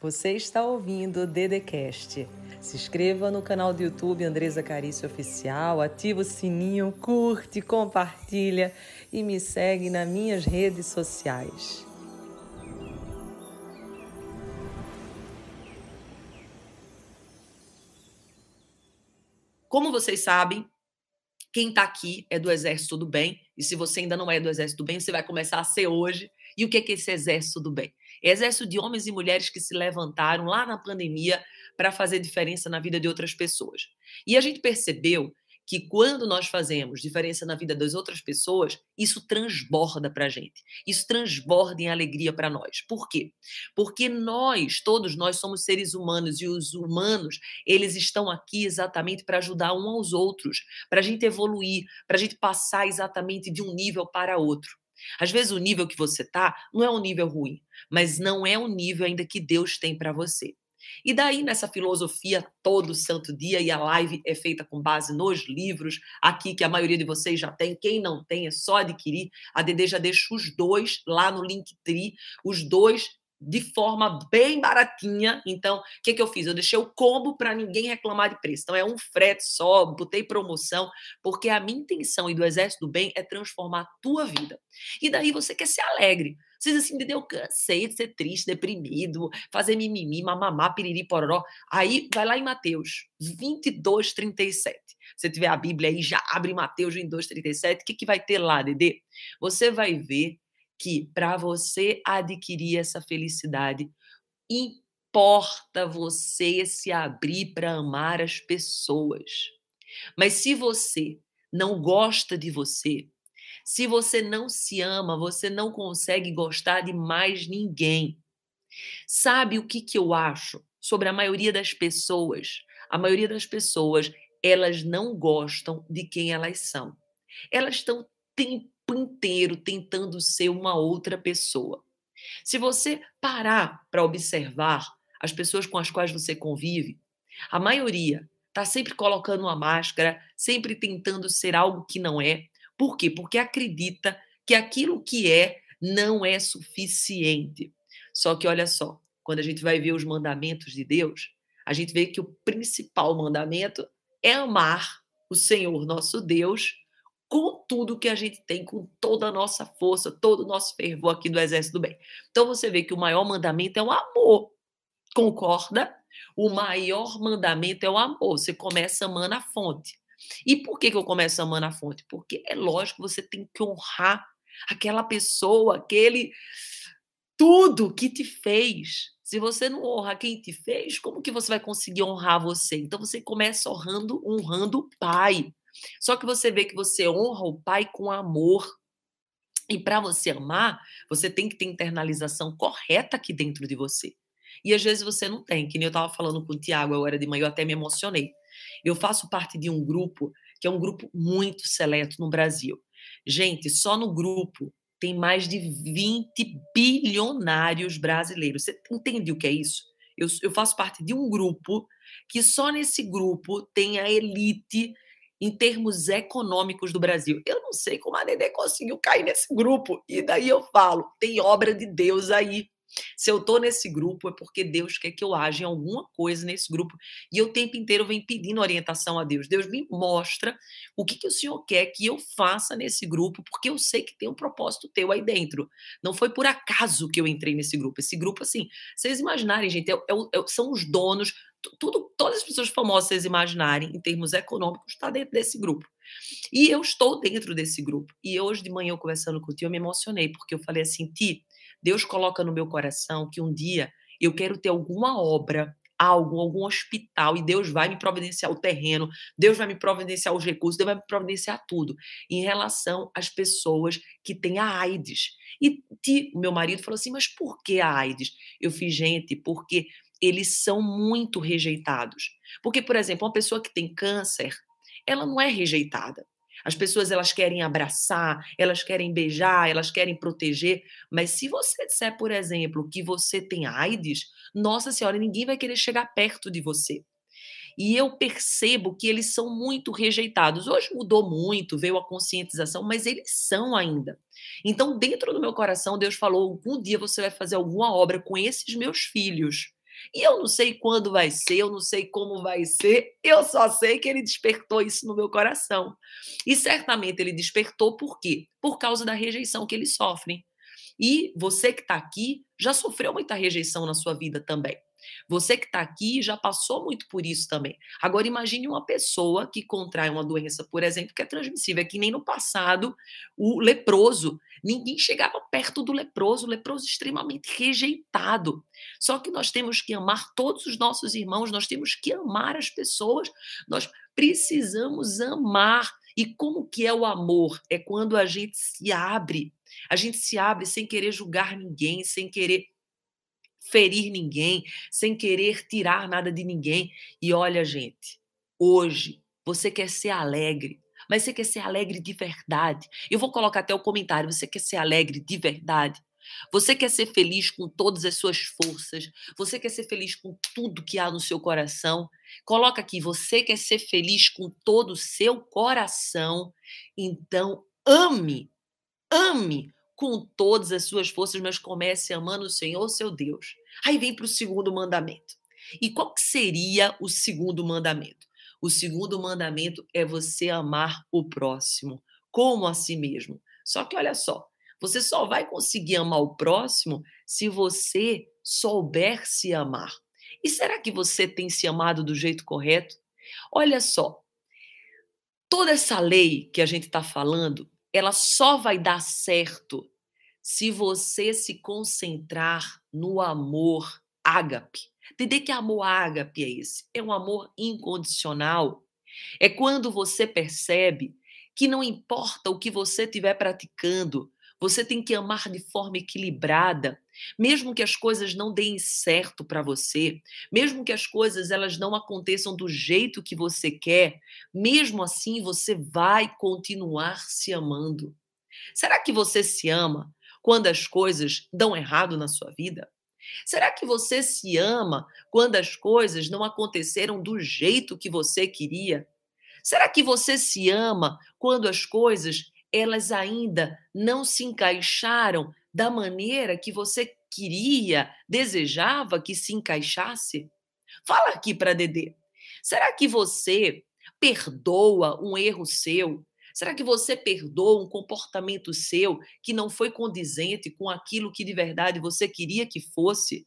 Você está ouvindo o Dedecast. Se inscreva no canal do YouTube Andresa Carício Oficial, ativa o sininho, curte, compartilha e me segue nas minhas redes sociais. Como vocês sabem, quem está aqui é do Exército do Bem, e se você ainda não é do Exército do Bem, você vai começar a ser hoje. E o que é esse Exército do Bem? É exército de homens e mulheres que se levantaram lá na pandemia para fazer diferença na vida de outras pessoas. E a gente percebeu que quando nós fazemos diferença na vida das outras pessoas, isso transborda para a gente. Isso transborda em alegria para nós. Por quê? Porque nós, todos nós, somos seres humanos e os humanos, eles estão aqui exatamente para ajudar um aos outros, para a gente evoluir, para a gente passar exatamente de um nível para outro. Às vezes o nível que você tá não é um nível ruim, mas não é um nível ainda que Deus tem para você. E daí, nessa filosofia todo santo dia, e a live é feita com base nos livros, aqui que a maioria de vocês já tem, quem não tem é só adquirir. A Dede já deixa os dois lá no Linktree, os dois de forma bem baratinha. Então, o que, que eu fiz? Eu deixei o combo para ninguém reclamar de preço. Então, é um frete só, botei promoção, porque a minha intenção e do Exército do Bem é transformar a tua vida. E daí você quer ser alegre. Você diz assim, entendeu? Cansei de ser triste, deprimido, fazer mimimi, mamamá, piriri, pororó. Aí, vai lá em Mateus 22, 37. Se tiver a Bíblia aí, já abre Mateus 22, 37. O que, que vai ter lá, Dedê? Você vai ver que para você adquirir essa felicidade, importa você se abrir para amar as pessoas. Mas se você não gosta de você, se você não se ama, você não consegue gostar de mais ninguém. Sabe o que, que eu acho sobre a maioria das pessoas? A maioria das pessoas, elas não gostam de quem elas são. Elas estão inteiro tentando ser uma outra pessoa. Se você parar para observar as pessoas com as quais você convive, a maioria está sempre colocando uma máscara, sempre tentando ser algo que não é. Por quê? Porque acredita que aquilo que é não é suficiente. Só que olha só, quando a gente vai ver os mandamentos de Deus, a gente vê que o principal mandamento é amar o Senhor nosso Deus com tudo que a gente tem, com toda a nossa força, todo o nosso fervor aqui do Exército do Bem. Então você vê que o maior mandamento é o amor. Concorda? O maior mandamento é o amor. Você começa amando a fonte. E por que, que eu começo amando a fonte? Porque é lógico, você tem que honrar aquela pessoa, aquele tudo que te fez. Se você não honra quem te fez, como que você vai conseguir honrar você? Então você começa honrando, honrando o pai. Só que você vê que você honra o pai com amor. E para você amar, você tem que ter internalização correta aqui dentro de você. E às vezes você não tem, que nem eu estava falando com o Tiago agora de manhã, eu até me emocionei. Eu faço parte de um grupo que é um grupo muito seleto no Brasil. Gente, só no grupo tem mais de 20 bilionários brasileiros. Você entende o que é isso? Eu, eu faço parte de um grupo que só nesse grupo tem a elite em termos econômicos do Brasil. Eu não sei como a Nenê conseguiu cair nesse grupo. E daí eu falo, tem obra de Deus aí. Se eu estou nesse grupo é porque Deus quer que eu haja em alguma coisa nesse grupo. E eu o tempo inteiro venho pedindo orientação a Deus. Deus me mostra o que, que o Senhor quer que eu faça nesse grupo, porque eu sei que tem um propósito teu aí dentro. Não foi por acaso que eu entrei nesse grupo. Esse grupo, assim, vocês imaginarem, gente, é, é, é são os donos tudo, todas as pessoas famosas vocês imaginarem, em termos econômicos, está dentro desse grupo. E eu estou dentro desse grupo. E hoje de manhã, eu conversando com o tio, eu me emocionei, porque eu falei assim, Ti, Deus coloca no meu coração que um dia eu quero ter alguma obra, algo, algum hospital, e Deus vai me providenciar o terreno, Deus vai me providenciar os recursos, Deus vai me providenciar tudo, em relação às pessoas que têm a AIDS. E o meu marido falou assim, mas por que a AIDS? Eu fiz, gente, porque eles são muito rejeitados. Porque, por exemplo, uma pessoa que tem câncer, ela não é rejeitada. As pessoas elas querem abraçar, elas querem beijar, elas querem proteger, mas se você disser, por exemplo, que você tem AIDS, nossa senhora, ninguém vai querer chegar perto de você. E eu percebo que eles são muito rejeitados. Hoje mudou muito, veio a conscientização, mas eles são ainda. Então, dentro do meu coração, Deus falou: algum dia você vai fazer alguma obra com esses meus filhos E eu não sei quando vai ser, eu não sei como vai ser, eu só sei que ele despertou isso no meu coração. E certamente ele despertou por quê? Por causa da rejeição que eles sofrem. E você que está aqui já sofreu muita rejeição na sua vida também. Você que está aqui já passou muito por isso também. Agora imagine uma pessoa que contrai uma doença, por exemplo, que é transmissível, é que nem no passado o leproso. Ninguém chegava perto do leproso, o leproso extremamente rejeitado. Só que nós temos que amar todos os nossos irmãos, nós temos que amar as pessoas, nós precisamos amar. E como que é o amor? É quando a gente se abre. A gente se abre sem querer julgar ninguém, sem querer ferir ninguém, sem querer tirar nada de ninguém. E olha, gente, hoje você quer ser alegre, mas você quer ser alegre de verdade. Eu vou colocar até o comentário: você quer ser alegre de verdade? Você quer ser feliz com todas as suas forças? Você quer ser feliz com tudo que há no seu coração? Coloca aqui, você quer ser feliz com todo o seu coração? Então ame, ame com todas as suas forças, mas comece amando o Senhor, seu Deus. Aí vem para o segundo mandamento. E qual que seria o segundo mandamento? O segundo mandamento é você amar o próximo como a si mesmo. Só que olha só, você só vai conseguir amar o próximo se você souber se amar. E será que você tem se amado do jeito correto? Olha só, toda essa lei que a gente está falando, ela só vai dar certo se você se concentrar no amor ágape. Entender que amor ágape é esse? É um amor incondicional. É quando você percebe que não importa o que você estiver praticando, você tem que amar de forma equilibrada, mesmo que as coisas não deem certo para você, mesmo que as coisas elas não aconteçam do jeito que você quer, mesmo assim você vai continuar se amando. Será que você se ama quando as coisas dão errado na sua vida? Será que você se ama quando as coisas não aconteceram do jeito que você queria? Será que você se ama quando as coisas elas ainda não se encaixaram da maneira que você queria, desejava que se encaixasse? Fala aqui para Dedê. Será que você perdoa um erro seu? Será que você perdoa um comportamento seu que não foi condizente com aquilo que de verdade você queria que fosse?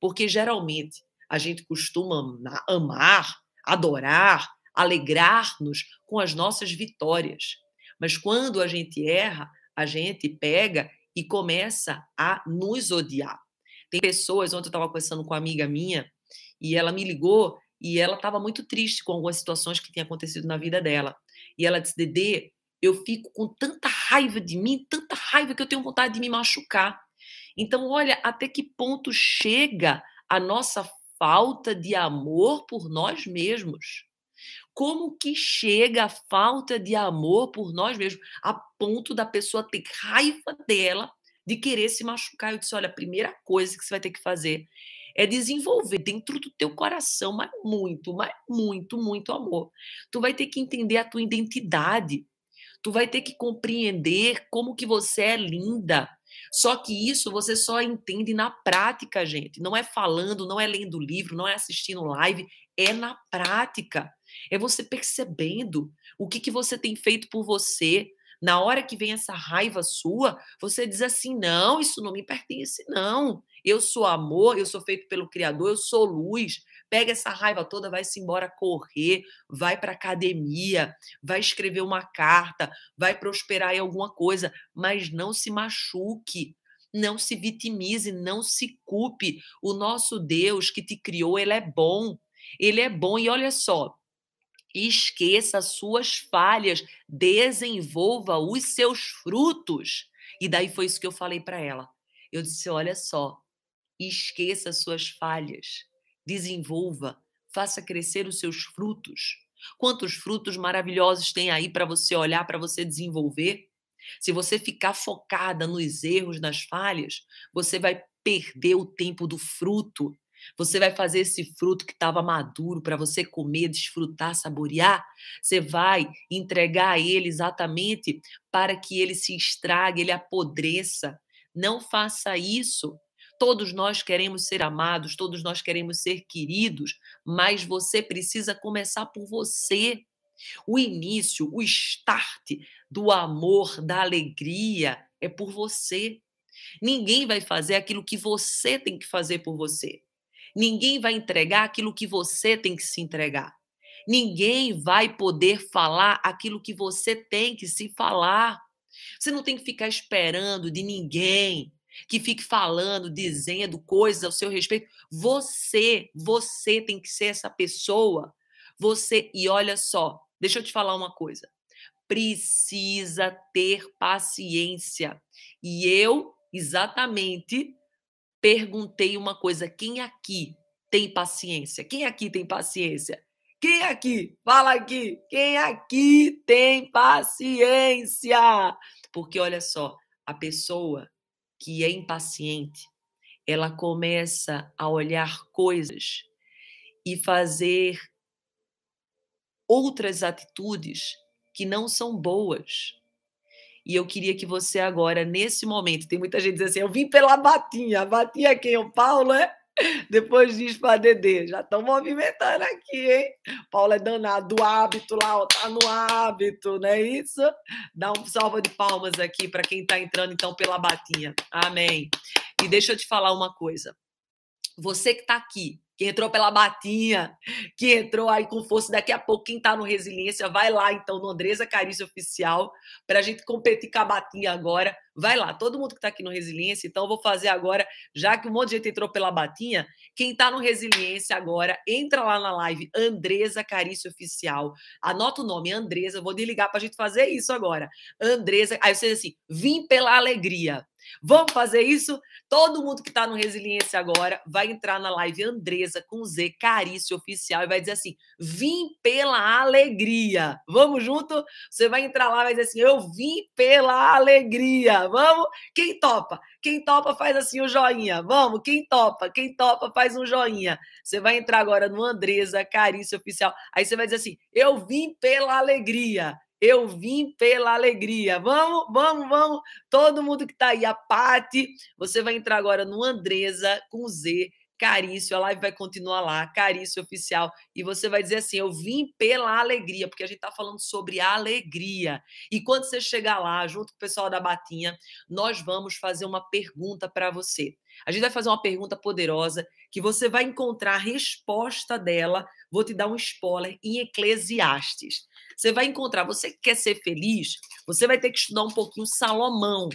Porque geralmente a gente costuma amar, adorar, alegrar-nos com as nossas vitórias. Mas quando a gente erra, a gente pega e começa a nos odiar. Tem pessoas, ontem eu estava conversando com uma amiga minha, e ela me ligou e ela estava muito triste com algumas situações que tinham acontecido na vida dela. E ela disse: Dedê, eu fico com tanta raiva de mim, tanta raiva que eu tenho vontade de me machucar. Então, olha até que ponto chega a nossa falta de amor por nós mesmos. Como que chega a falta de amor por nós mesmos a ponto da pessoa ter raiva dela de querer se machucar? Eu disse, olha, a primeira coisa que você vai ter que fazer é desenvolver dentro do teu coração, mas muito, mas muito, muito amor. Tu vai ter que entender a tua identidade. Tu vai ter que compreender como que você é linda. Só que isso você só entende na prática, gente. Não é falando, não é lendo livro, não é assistindo live, é na prática. É você percebendo o que, que você tem feito por você. Na hora que vem essa raiva sua, você diz assim: não, isso não me pertence, não. Eu sou amor, eu sou feito pelo Criador, eu sou luz. Pega essa raiva toda, vai-se embora correr, vai para academia, vai escrever uma carta, vai prosperar em alguma coisa, mas não se machuque. Não se vitimize, não se culpe. O nosso Deus que te criou, ele é bom. Ele é bom e olha só, Esqueça suas falhas, desenvolva os seus frutos. E daí foi isso que eu falei para ela. Eu disse: olha só, esqueça suas falhas, desenvolva, faça crescer os seus frutos. Quantos frutos maravilhosos tem aí para você olhar, para você desenvolver? Se você ficar focada nos erros, nas falhas, você vai perder o tempo do fruto. Você vai fazer esse fruto que estava maduro para você comer, desfrutar, saborear. Você vai entregar a ele exatamente para que ele se estrague, ele apodreça. Não faça isso. Todos nós queremos ser amados, todos nós queremos ser queridos, mas você precisa começar por você. O início, o start do amor, da alegria é por você. Ninguém vai fazer aquilo que você tem que fazer por você. Ninguém vai entregar aquilo que você tem que se entregar. Ninguém vai poder falar aquilo que você tem que se falar. Você não tem que ficar esperando de ninguém que fique falando, dizendo coisas ao seu respeito. Você, você tem que ser essa pessoa. Você, e olha só, deixa eu te falar uma coisa. Precisa ter paciência. E eu, exatamente, perguntei uma coisa: quem aqui tem paciência? Quem aqui tem paciência? Quem aqui? Fala aqui. Quem aqui tem paciência? Porque olha só, a pessoa que é impaciente, ela começa a olhar coisas e fazer outras atitudes que não são boas. E eu queria que você agora, nesse momento, tem muita gente dizendo assim, eu vim pela Batinha. A Batinha é quem? O Paulo, é? Depois diz para Dedê, já estão movimentando aqui, hein? Paulo é danado do hábito lá, ó, tá no hábito, não é isso? Dá um salva de palmas aqui para quem está entrando então pela batinha. Amém. E deixa eu te falar uma coisa. Você que está aqui, que entrou pela batinha, que entrou aí com força. Daqui a pouco, quem tá no Resiliência, vai lá então no Andresa Carício Oficial, para a gente competir com a batinha agora. Vai lá, todo mundo que tá aqui no Resiliência, então eu vou fazer agora, já que um monte de gente entrou pela batinha, quem tá no Resiliência agora, entra lá na live Andresa Carício Oficial. Anota o nome, Andresa, vou desligar pra gente fazer isso agora. Andresa, aí você diz assim, vim pela alegria. Vamos fazer isso? Todo mundo que está no Resiliência agora vai entrar na live Andresa com Z, Carício Oficial, e vai dizer assim: vim pela alegria. Vamos junto? Você vai entrar lá e vai dizer assim: eu vim pela alegria. Vamos? Quem topa? Quem topa faz assim o joinha. Vamos? Quem topa? Quem topa faz um joinha. Você vai entrar agora no Andresa, Carício Oficial. Aí você vai dizer assim: eu vim pela alegria. Eu vim pela alegria. Vamos, vamos, vamos. Todo mundo que está aí, a Pati, você vai entrar agora no Andresa com Z, Carício, a live vai continuar lá, Carício Oficial, e você vai dizer assim: Eu vim pela alegria, porque a gente está falando sobre alegria. E quando você chegar lá, junto com o pessoal da Batinha, nós vamos fazer uma pergunta para você. A gente vai fazer uma pergunta poderosa que você vai encontrar a resposta dela. Vou te dar um spoiler em Eclesiastes. Você vai encontrar, você que quer ser feliz, você vai ter que estudar um pouquinho Salomão.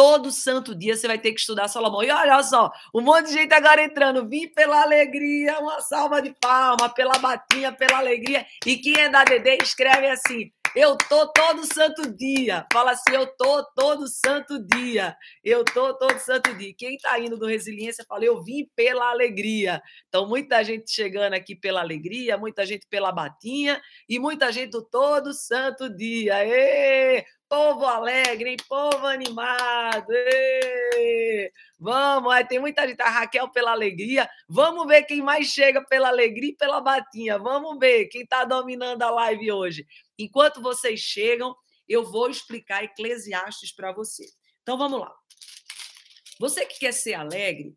Todo santo dia você vai ter que estudar Salomão. E olha só, um monte de gente agora entrando. Vim pela alegria, uma salva de palma, pela batinha, pela alegria. E quem é da DD escreve assim: eu tô todo santo dia. Fala assim, eu tô todo santo dia. Eu tô todo santo dia. Quem tá indo do Resiliência, fala, eu vim pela alegria. Então, muita gente chegando aqui pela alegria, muita gente pela batinha e muita gente do todo santo dia. Ê! Povo alegre? Povo animado. Ê! Vamos, aí tem muita gente. A Raquel pela alegria. Vamos ver quem mais chega pela alegria e pela batinha. Vamos ver quem está dominando a live hoje. Enquanto vocês chegam, eu vou explicar Eclesiastes para você. Então vamos lá. Você que quer ser alegre,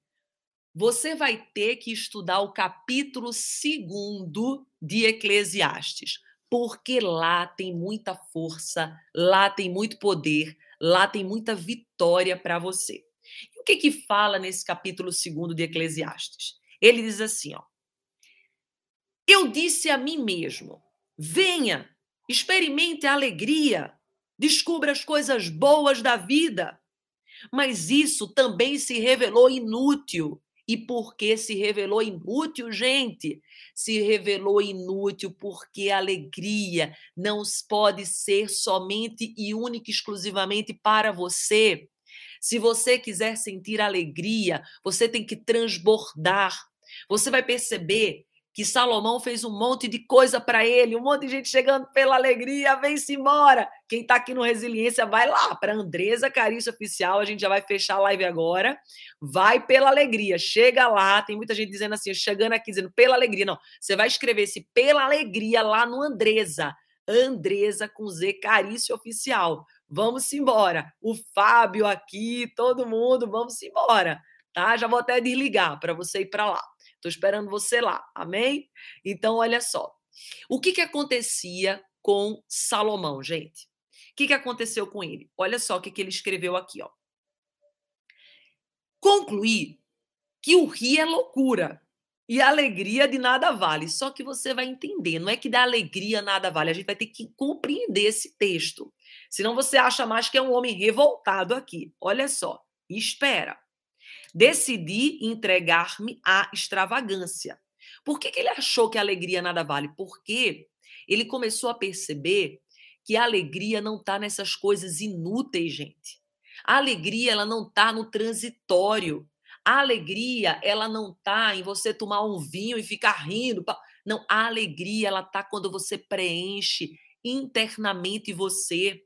você vai ter que estudar o capítulo segundo de Eclesiastes, porque lá tem muita força, lá tem muito poder, lá tem muita vitória para você. E o que que fala nesse capítulo segundo de Eclesiastes? Ele diz assim, ó: Eu disse a mim mesmo: Venha, Experimente a alegria, descubra as coisas boas da vida. Mas isso também se revelou inútil. E por que se revelou inútil, gente? Se revelou inútil porque a alegria não pode ser somente e única exclusivamente para você. Se você quiser sentir alegria, você tem que transbordar. Você vai perceber que Salomão fez um monte de coisa para ele, um monte de gente chegando pela alegria, vem-se embora. Quem está aqui no Resiliência, vai lá para Andresa Carício Oficial, a gente já vai fechar a live agora. Vai pela alegria, chega lá, tem muita gente dizendo assim, chegando aqui dizendo pela alegria. Não, você vai escrever esse pela alegria lá no Andresa. Andresa com Z Carício Oficial. Vamos embora. O Fábio aqui, todo mundo, vamos embora. tá? Já vou até desligar para você ir para lá. Estou esperando você lá, amém? Então, olha só. O que, que acontecia com Salomão, gente? O que, que aconteceu com ele? Olha só o que, que ele escreveu aqui, ó. Concluí que o rir é loucura e a alegria de nada vale. Só que você vai entender, não é que da alegria nada vale, a gente vai ter que compreender esse texto. Senão você acha mais que é um homem revoltado aqui. Olha só, espera. Decidi entregar-me à extravagância. Por que, que ele achou que a alegria nada vale? Porque ele começou a perceber que a alegria não está nessas coisas inúteis, gente. A alegria ela não está no transitório. A alegria, ela não tá em você tomar um vinho e ficar rindo. Não, a alegria, ela tá quando você preenche internamente você.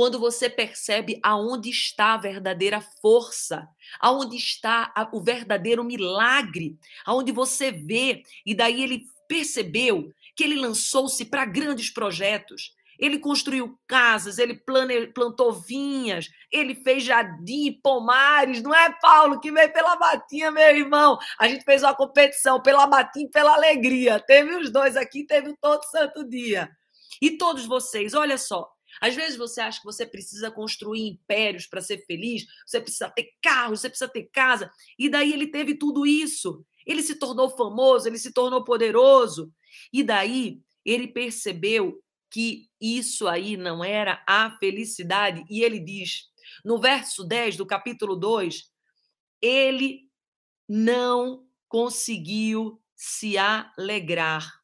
Quando você percebe aonde está a verdadeira força, aonde está o verdadeiro milagre, aonde você vê, e daí ele percebeu que ele lançou-se para grandes projetos. Ele construiu casas, ele plane... plantou vinhas, ele fez jardim, pomares, não é, Paulo, que veio pela batinha, meu irmão? A gente fez uma competição pela batinha e pela alegria. Teve os dois aqui, teve todo santo dia. E todos vocês, olha só, às vezes você acha que você precisa construir impérios para ser feliz, você precisa ter carro, você precisa ter casa, e daí ele teve tudo isso. Ele se tornou famoso, ele se tornou poderoso, e daí ele percebeu que isso aí não era a felicidade. E ele diz, no verso 10 do capítulo 2, ele não conseguiu se alegrar.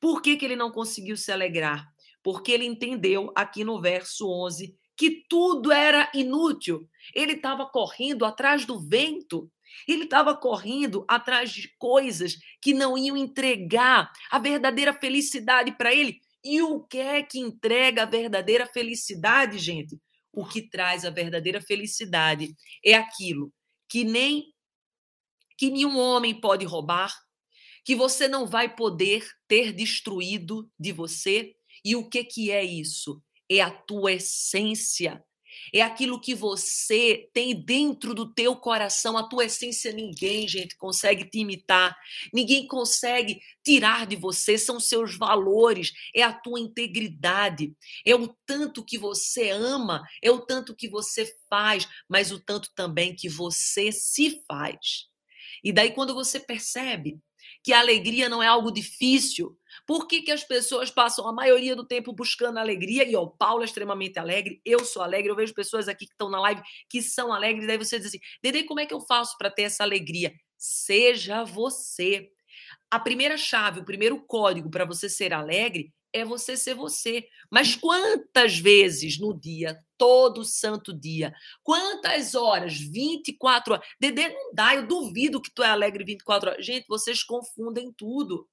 Por que, que ele não conseguiu se alegrar? Porque ele entendeu aqui no verso 11 que tudo era inútil. Ele estava correndo atrás do vento. Ele estava correndo atrás de coisas que não iam entregar a verdadeira felicidade para ele. E o que é que entrega a verdadeira felicidade, gente? O que traz a verdadeira felicidade é aquilo que nem que nenhum homem pode roubar, que você não vai poder ter destruído de você. E o que que é isso? É a tua essência, é aquilo que você tem dentro do teu coração, a tua essência ninguém, gente, consegue te imitar. Ninguém consegue tirar de você, são seus valores, é a tua integridade, é o tanto que você ama, é o tanto que você faz, mas o tanto também que você se faz. E daí quando você percebe que a alegria não é algo difícil, por que, que as pessoas passam a maioria do tempo buscando alegria? E ó, Paulo é extremamente alegre, eu sou alegre, eu vejo pessoas aqui que estão na live que são alegres, daí você diz assim: Dede, como é que eu faço para ter essa alegria? Seja você. A primeira chave, o primeiro código para você ser alegre é você ser você. Mas quantas vezes no dia, todo santo dia, quantas horas? 24 horas. Dedê, não dá, eu duvido que tu é alegre 24 horas. Gente, vocês confundem tudo.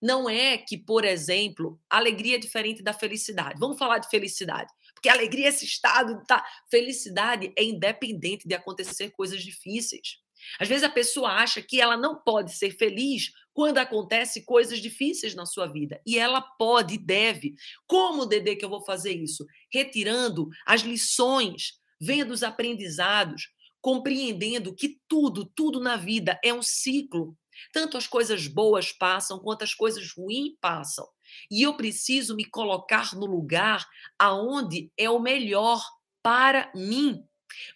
Não é que, por exemplo, alegria é diferente da felicidade. Vamos falar de felicidade. Porque alegria é esse estado, tá? Felicidade é independente de acontecer coisas difíceis. Às vezes a pessoa acha que ela não pode ser feliz quando acontece coisas difíceis na sua vida. E ela pode e deve. Como, Dedê, que eu vou fazer isso? Retirando as lições, vendo os aprendizados, compreendendo que tudo, tudo na vida é um ciclo. Tanto as coisas boas passam quanto as coisas ruins passam. E eu preciso me colocar no lugar aonde é o melhor para mim.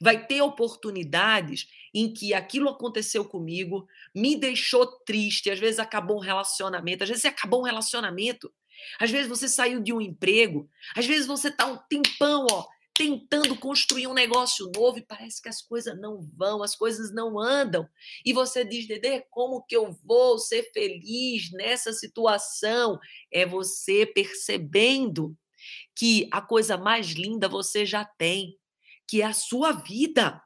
Vai ter oportunidades em que aquilo aconteceu comigo, me deixou triste, às vezes acabou um relacionamento, às vezes acabou um relacionamento, às vezes você saiu de um emprego, às vezes você está um tempão, ó, tentando construir um negócio novo e parece que as coisas não vão, as coisas não andam. E você diz, Dedê, como que eu vou ser feliz nessa situação? É você percebendo que a coisa mais linda você já tem, que é a sua vida.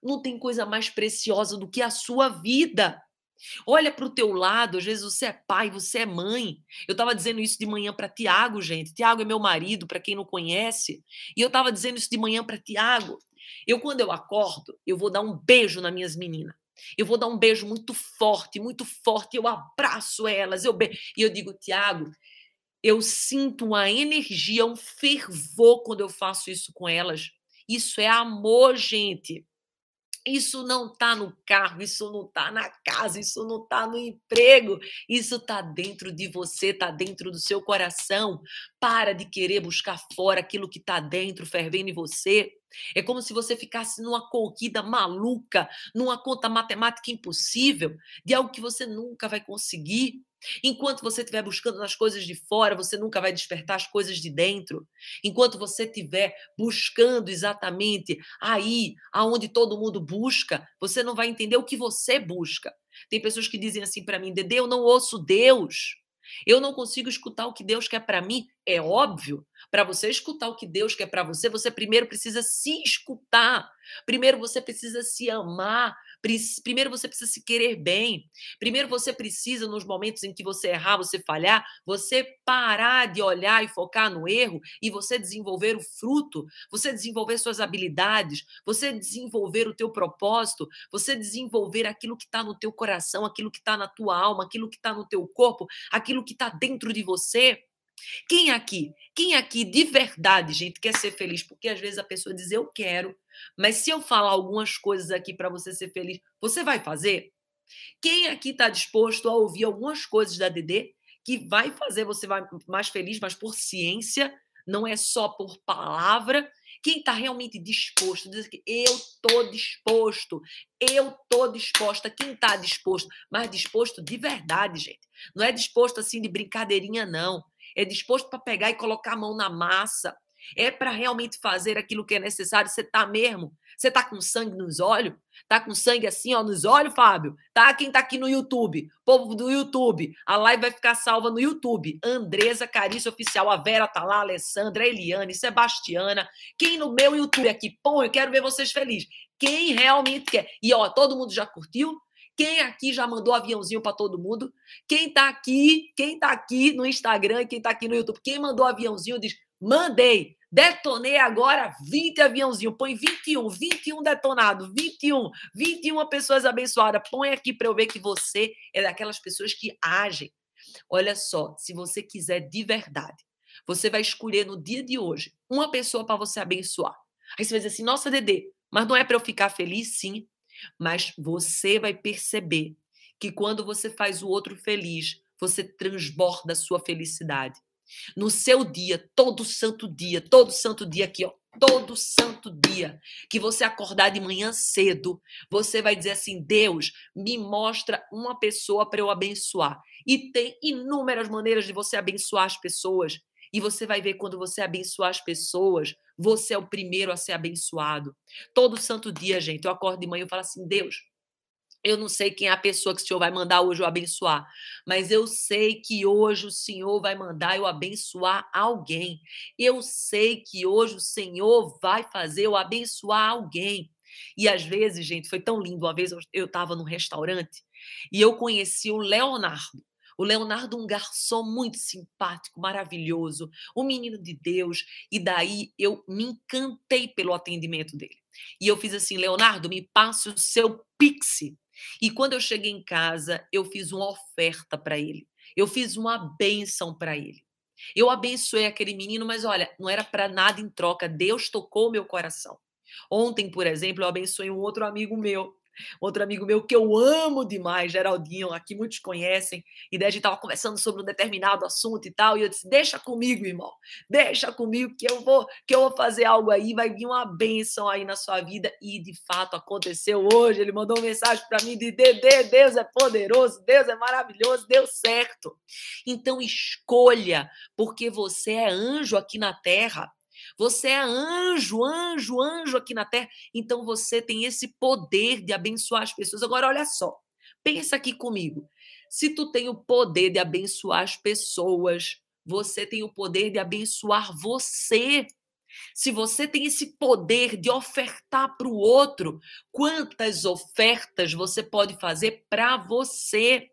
Não tem coisa mais preciosa do que a sua vida. Olha para o teu lado, às vezes você é pai, você é mãe. Eu estava dizendo isso de manhã para Tiago, gente. Tiago é meu marido, para quem não conhece. E eu estava dizendo isso de manhã para Tiago. Eu, quando eu acordo, eu vou dar um beijo nas minhas meninas. Eu vou dar um beijo muito forte, muito forte. Eu abraço elas, eu be... e eu digo, Tiago, eu sinto uma energia, um fervor quando eu faço isso com elas. Isso é amor, gente. Isso não está no carro, isso não está na casa, isso não está no emprego, isso está dentro de você, está dentro do seu coração. Para de querer buscar fora aquilo que está dentro, fervendo em você. É como se você ficasse numa corrida maluca, numa conta matemática impossível, de algo que você nunca vai conseguir. Enquanto você estiver buscando nas coisas de fora, você nunca vai despertar as coisas de dentro. Enquanto você estiver buscando exatamente aí, aonde todo mundo busca, você não vai entender o que você busca. Tem pessoas que dizem assim para mim, Dede, eu não ouço Deus. Eu não consigo escutar o que Deus quer para mim. É óbvio, para você escutar o que Deus quer para você, você primeiro precisa se escutar. Primeiro você precisa se amar. Primeiro você precisa se querer bem. Primeiro você precisa, nos momentos em que você errar, você falhar, você parar de olhar e focar no erro e você desenvolver o fruto, você desenvolver suas habilidades, você desenvolver o teu propósito, você desenvolver aquilo que está no teu coração, aquilo que está na tua alma, aquilo que está no teu corpo, aquilo que está dentro de você. Quem aqui, quem aqui de verdade, gente, quer ser feliz? Porque às vezes a pessoa diz eu quero, mas se eu falar algumas coisas aqui para você ser feliz, você vai fazer? Quem aqui está disposto a ouvir algumas coisas da DD que vai fazer você mais feliz, mas por ciência, não é só por palavra? Quem está realmente disposto, diz que eu estou disposto, eu estou disposta. Quem está disposto, mas disposto de verdade, gente. Não é disposto assim de brincadeirinha, não é disposto para pegar e colocar a mão na massa, é para realmente fazer aquilo que é necessário. Você tá mesmo? Você tá com sangue nos olhos? Tá com sangue assim, ó, nos olhos, Fábio? Tá? Quem tá aqui no YouTube? Povo do YouTube. A live vai ficar salva no YouTube. Andresa Carício Oficial. A Vera tá lá, a Alessandra, a Eliane, Sebastiana. Quem no meu YouTube aqui? Pô, eu quero ver vocês felizes. Quem realmente quer? E, ó, todo mundo já curtiu? Quem aqui já mandou aviãozinho para todo mundo? Quem tá aqui, quem tá aqui no Instagram, quem tá aqui no YouTube, quem mandou aviãozinho diz: "Mandei". Detonei agora 20 aviãozinho, põe 21, 21 detonado, 21, 21 pessoas abençoadas. Põe aqui para eu ver que você é daquelas pessoas que agem. Olha só, se você quiser de verdade, você vai escolher no dia de hoje uma pessoa para você abençoar. Aí você vai dizer assim: "Nossa, Dedê, mas não é para eu ficar feliz, sim. Mas você vai perceber que quando você faz o outro feliz, você transborda a sua felicidade. No seu dia, todo santo dia, todo santo dia aqui, ó, todo santo dia que você acordar de manhã cedo, você vai dizer assim: Deus, me mostra uma pessoa para eu abençoar. E tem inúmeras maneiras de você abençoar as pessoas. E você vai ver quando você abençoar as pessoas, você é o primeiro a ser abençoado. Todo santo dia, gente, eu acordo de manhã e falo assim: Deus, eu não sei quem é a pessoa que o Senhor vai mandar hoje eu abençoar, mas eu sei que hoje o Senhor vai mandar eu abençoar alguém. Eu sei que hoje o Senhor vai fazer eu abençoar alguém. E às vezes, gente, foi tão lindo. Uma vez eu estava num restaurante e eu conheci o Leonardo. O Leonardo, um garçom muito simpático, maravilhoso, um menino de Deus. E daí eu me encantei pelo atendimento dele. E eu fiz assim: Leonardo, me passe o seu Pix. E quando eu cheguei em casa, eu fiz uma oferta para ele. Eu fiz uma bênção para ele. Eu abençoei aquele menino, mas olha, não era para nada em troca. Deus tocou meu coração. Ontem, por exemplo, eu abençoei um outro amigo meu outro amigo meu que eu amo demais, Geraldinho, aqui muitos conhecem, e daí a gente estava conversando sobre um determinado assunto e tal, e eu disse: deixa comigo, irmão, deixa comigo que eu vou, que eu vou fazer algo aí, vai vir uma bênção aí na sua vida. E de fato aconteceu hoje. Ele mandou uma mensagem para mim de Dedê, Deus é poderoso, Deus é maravilhoso, deu certo. Então escolha, porque você é anjo aqui na terra. Você é anjo, anjo, anjo aqui na terra. Então você tem esse poder de abençoar as pessoas. Agora, olha só. Pensa aqui comigo. Se tu tem o poder de abençoar as pessoas, você tem o poder de abençoar você. Se você tem esse poder de ofertar para o outro, quantas ofertas você pode fazer para você?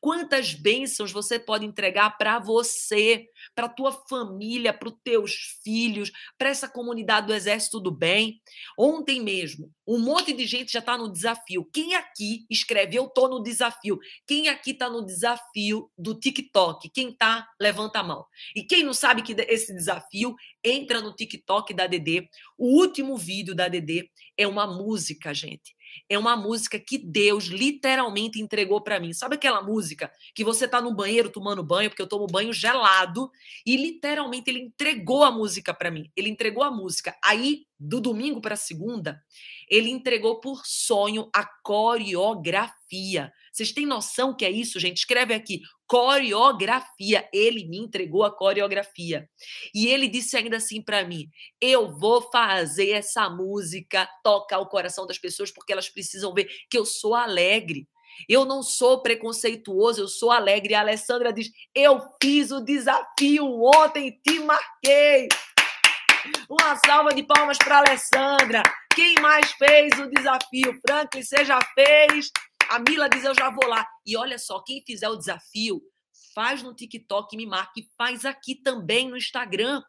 Quantas bênçãos você pode entregar para você, para a tua família, para os teus filhos, para essa comunidade do Exército do Bem? Ontem mesmo, um monte de gente já está no desafio. Quem aqui escreve eu estou no desafio? Quem aqui está no desafio do TikTok? Quem está, levanta a mão. E quem não sabe que esse desafio, entra no TikTok da DD. O último vídeo da DD é uma música, gente é uma música que Deus literalmente entregou para mim. Sabe aquela música que você tá no banheiro tomando banho, porque eu tomo banho gelado, e literalmente ele entregou a música para mim. Ele entregou a música. Aí, do domingo para segunda, ele entregou por sonho a coreografia. Vocês têm noção que é isso, gente? Escreve aqui, coreografia. Ele me entregou a coreografia. E ele disse ainda assim para mim: "Eu vou fazer essa música tocar o coração das pessoas porque elas precisam ver que eu sou alegre. Eu não sou preconceituoso, eu sou alegre. A Alessandra diz: Eu fiz o desafio ontem, te marquei. Uma salva de palmas para Alessandra. Quem mais fez o desafio? Franklin, você já fez? A Mila diz: Eu já vou lá. E olha só, quem fizer o desafio, faz no TikTok, me marque, faz aqui também no Instagram.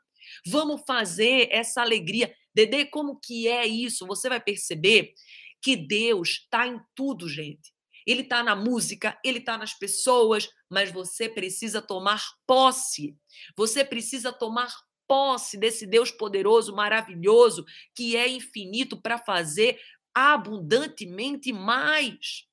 Vamos fazer essa alegria. Dedê, como que é isso? Você vai perceber que Deus está em tudo, gente. Ele está na música, ele está nas pessoas, mas você precisa tomar posse. Você precisa tomar posse desse Deus poderoso, maravilhoso, que é infinito para fazer abundantemente mais.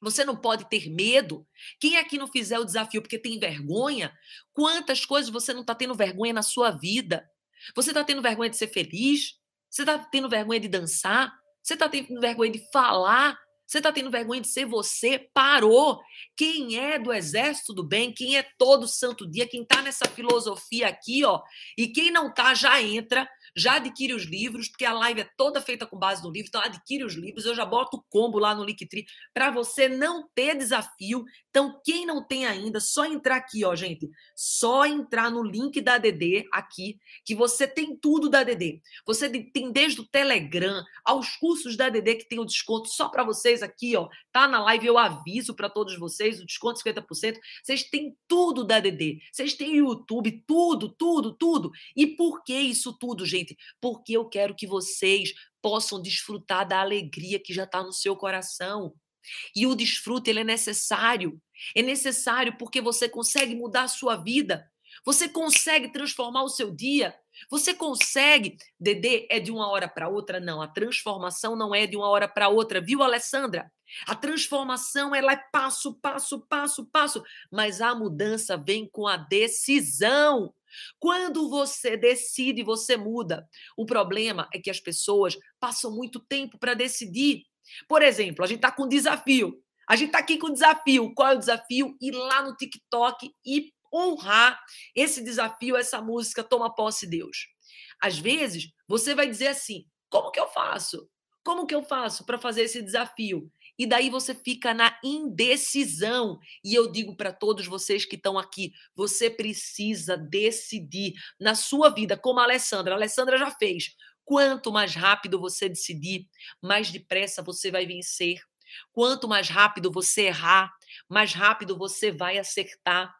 Você não pode ter medo. Quem aqui não fizer o desafio porque tem vergonha? Quantas coisas você não está tendo vergonha na sua vida? Você está tendo vergonha de ser feliz? Você está tendo vergonha de dançar? Você está tendo vergonha de falar? Você está tendo vergonha de ser você? Parou. Quem é do exército do bem, quem é todo santo dia, quem está nessa filosofia aqui, ó, e quem não tá já entra já adquire os livros, porque a live é toda feita com base no livro, então adquire os livros, eu já boto o combo lá no Linktree para você não ter desafio. Então, quem não tem ainda, só entrar aqui, ó, gente, só entrar no link da DD aqui, que você tem tudo da DD. Você tem desde o Telegram aos cursos da DD que tem o desconto só para vocês aqui, ó. Tá na live, eu aviso para todos vocês, o desconto 50%. Vocês têm tudo da DD. Vocês têm YouTube, tudo, tudo, tudo. E por que isso tudo, gente? Porque eu quero que vocês possam desfrutar da alegria que já está no seu coração. E o desfrute ele é necessário. É necessário porque você consegue mudar a sua vida. Você consegue transformar o seu dia. Você consegue. Dedê é de uma hora para outra? Não, a transformação não é de uma hora para outra, viu, Alessandra? A transformação ela é passo, passo, passo, passo, mas a mudança vem com a decisão. Quando você decide, você muda. O problema é que as pessoas passam muito tempo para decidir. Por exemplo, a gente está com um desafio. A gente está aqui com um desafio. Qual é o desafio? Ir lá no TikTok e honrar esse desafio, essa música, toma posse Deus. Às vezes, você vai dizer assim: como que eu faço? Como que eu faço para fazer esse desafio? E daí você fica na indecisão. E eu digo para todos vocês que estão aqui, você precisa decidir na sua vida, como a Alessandra. A Alessandra já fez. Quanto mais rápido você decidir, mais depressa você vai vencer. Quanto mais rápido você errar, mais rápido você vai acertar.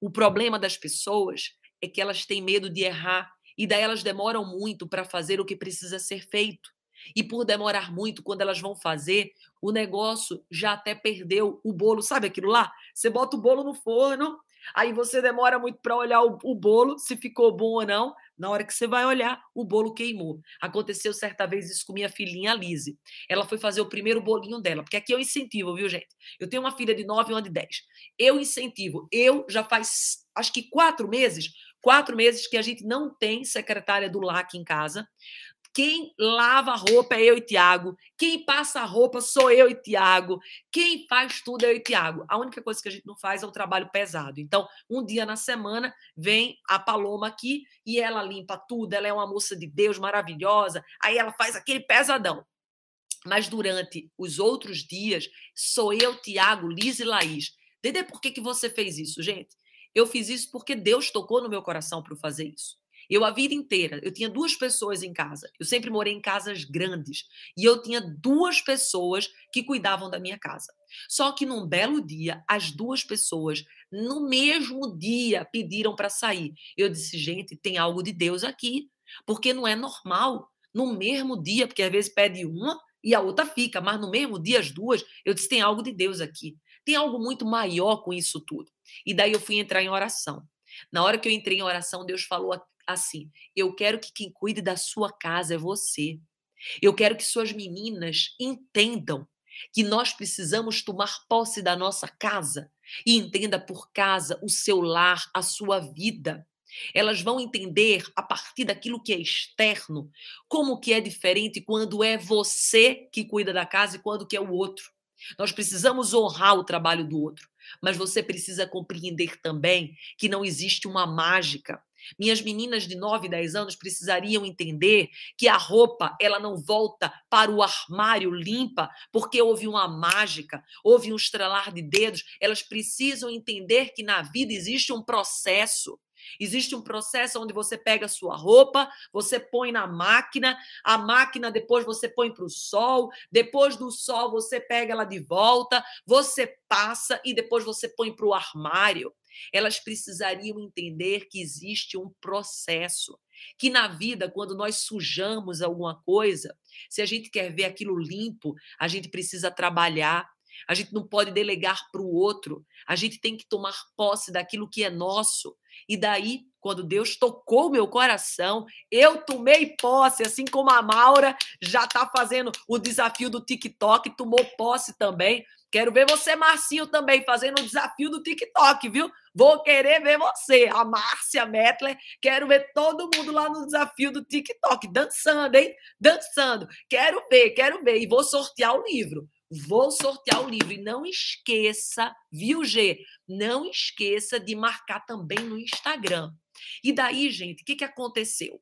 O problema das pessoas é que elas têm medo de errar e daí elas demoram muito para fazer o que precisa ser feito. E por demorar muito, quando elas vão fazer, o negócio já até perdeu o bolo. Sabe aquilo lá? Você bota o bolo no forno, aí você demora muito para olhar o, o, bolo, se ficou bom ou não. Na hora que você vai olhar, o bolo queimou. Aconteceu certa vez isso com minha filhinha Lise. Ela foi fazer o primeiro bolinho dela, porque aqui eu incentivo, viu, gente? Eu tenho uma filha de 9 e uma de 10. Eu incentivo. Eu já faz, acho que quatro meses, quatro meses que a gente não tem secretária do LAC em casa. Quem lava a roupa é eu e Tiago. Quem passa a roupa sou eu e Tiago. Quem faz tudo é eu e Tiago. A única coisa que a gente não faz é o trabalho pesado. Então, um dia na semana vem a Paloma aqui e ela limpa tudo. Ela é uma moça de Deus maravilhosa. Aí ela faz aquele pesadão. Mas durante os outros dias, sou eu, Tiago, Liz e Laís. Dedê, por que, que você fez isso, gente? Eu fiz isso porque Deus tocou no meu coração para fazer isso. Eu, a vida inteira, eu tinha duas pessoas em casa. Eu sempre morei em casas grandes. E eu tinha duas pessoas que cuidavam da minha casa. Só que num belo dia, as duas pessoas, no mesmo dia, pediram para sair. Eu disse, gente, tem algo de Deus aqui. Porque não é normal. No mesmo dia, porque às vezes pede uma e a outra fica, mas no mesmo dia, as duas, eu disse, tem algo de Deus aqui. Tem algo muito maior com isso tudo. E daí eu fui entrar em oração. Na hora que eu entrei em oração, Deus falou assim: Eu quero que quem cuide da sua casa é você. Eu quero que suas meninas entendam que nós precisamos tomar posse da nossa casa e entenda por casa o seu lar, a sua vida. Elas vão entender a partir daquilo que é externo, como que é diferente quando é você que cuida da casa e quando que é o outro. Nós precisamos honrar o trabalho do outro, mas você precisa compreender também que não existe uma mágica. Minhas meninas de 9 e 10 anos precisariam entender que a roupa ela não volta para o armário limpa porque houve uma mágica, houve um estralar de dedos. Elas precisam entender que na vida existe um processo. Existe um processo onde você pega a sua roupa, você põe na máquina, a máquina depois você põe para o sol, depois do sol você pega ela de volta, você passa e depois você põe para o armário. Elas precisariam entender que existe um processo, que na vida, quando nós sujamos alguma coisa, se a gente quer ver aquilo limpo, a gente precisa trabalhar, a gente não pode delegar para o outro. A gente tem que tomar posse daquilo que é nosso. E daí, quando Deus tocou meu coração, eu tomei posse, assim como a Maura já está fazendo o desafio do TikTok, tomou posse também. Quero ver você, Marcinho, também fazendo o desafio do TikTok, viu? Vou querer ver você, a Márcia Mettler. Quero ver todo mundo lá no desafio do TikTok, dançando, hein? Dançando. Quero ver, quero ver. E vou sortear o livro. Vou sortear o livro. E não esqueça, viu, G? Não esqueça de marcar também no Instagram. E daí, gente, o que, que aconteceu?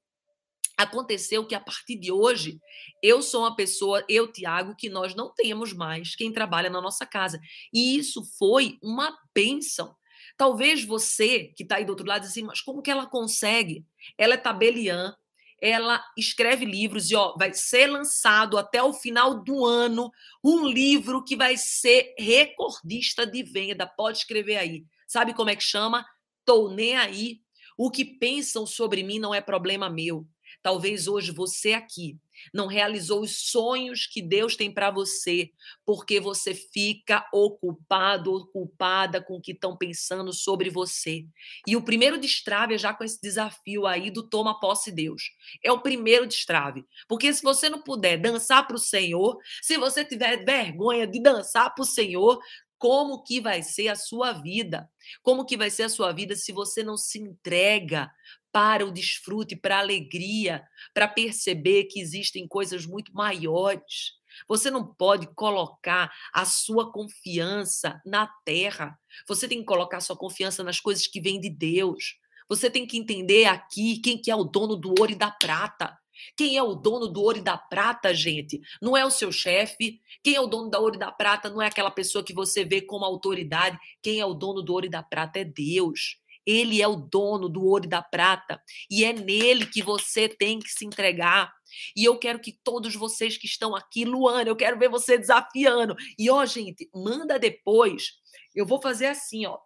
Aconteceu que a partir de hoje, eu sou uma pessoa, eu, Tiago, que nós não temos mais quem trabalha na nossa casa. E isso foi uma bênção. Talvez você que está aí do outro lado, assim, mas como que ela consegue? Ela é tabeliã, ela escreve livros e ó, vai ser lançado até o final do ano um livro que vai ser recordista de venda. Pode escrever aí. Sabe como é que chama? Tô nem aí. O que pensam sobre mim não é problema meu. Talvez hoje você aqui não realizou os sonhos que Deus tem para você, porque você fica ocupado, ocupada com o que estão pensando sobre você. E o primeiro destrave é já com esse desafio aí do toma posse Deus. É o primeiro destrave. Porque se você não puder dançar para o Senhor, se você tiver vergonha de dançar para o Senhor, como que vai ser a sua vida? Como que vai ser a sua vida se você não se entrega para o desfrute, para a alegria, para perceber que existem coisas muito maiores. Você não pode colocar a sua confiança na terra. Você tem que colocar a sua confiança nas coisas que vêm de Deus. Você tem que entender aqui quem que é o dono do ouro e da prata. Quem é o dono do ouro e da prata, gente? Não é o seu chefe. Quem é o dono do ouro e da prata não é aquela pessoa que você vê como autoridade. Quem é o dono do ouro e da prata é Deus. Ele é o dono do ouro e da prata. E é nele que você tem que se entregar. E eu quero que todos vocês que estão aqui, Luana, eu quero ver você desafiando. E ó, gente, manda depois. Eu vou fazer assim, ó.